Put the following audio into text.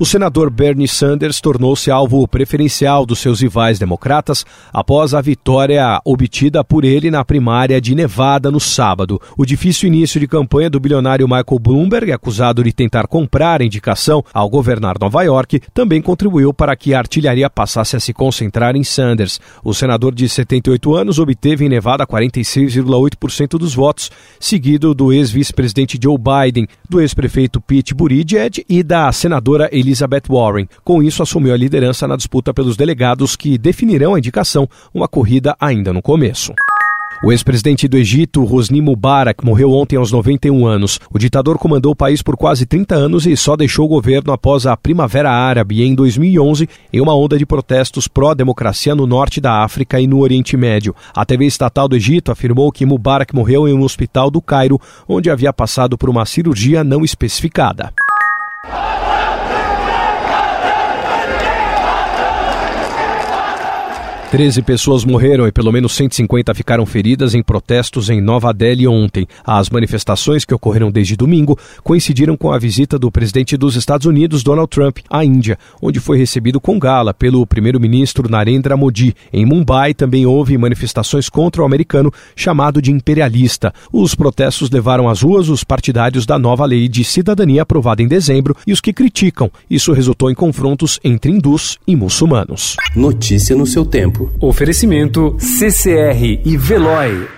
O senador Bernie Sanders tornou-se alvo preferencial dos seus rivais democratas após a vitória obtida por ele na primária de Nevada no sábado. O difícil início de campanha do bilionário Michael Bloomberg, acusado de tentar comprar a indicação ao governar Nova York, também contribuiu para que a artilharia passasse a se concentrar em Sanders. O senador de 78 anos obteve em Nevada 46,8% dos votos, seguido do ex-vice-presidente Joe Biden, do ex-prefeito Pete Buttigieg e da senadora Elizabeth Elizabeth Warren. Com isso, assumiu a liderança na disputa pelos delegados que definirão a indicação, uma corrida ainda no começo. O ex-presidente do Egito, Hosni Mubarak, morreu ontem aos 91 anos. O ditador comandou o país por quase 30 anos e só deixou o governo após a Primavera Árabe em 2011, em uma onda de protestos pró-democracia no norte da África e no Oriente Médio. A TV estatal do Egito afirmou que Mubarak morreu em um hospital do Cairo, onde havia passado por uma cirurgia não especificada. Treze pessoas morreram e pelo menos 150 ficaram feridas em protestos em Nova Delhi ontem. As manifestações, que ocorreram desde domingo, coincidiram com a visita do presidente dos Estados Unidos, Donald Trump, à Índia, onde foi recebido com gala pelo primeiro-ministro Narendra Modi. Em Mumbai também houve manifestações contra o americano chamado de imperialista. Os protestos levaram às ruas os partidários da nova lei de cidadania aprovada em dezembro e os que criticam. Isso resultou em confrontos entre hindus e muçulmanos. Notícia no seu tempo. Oferecimento CCR e Veloy.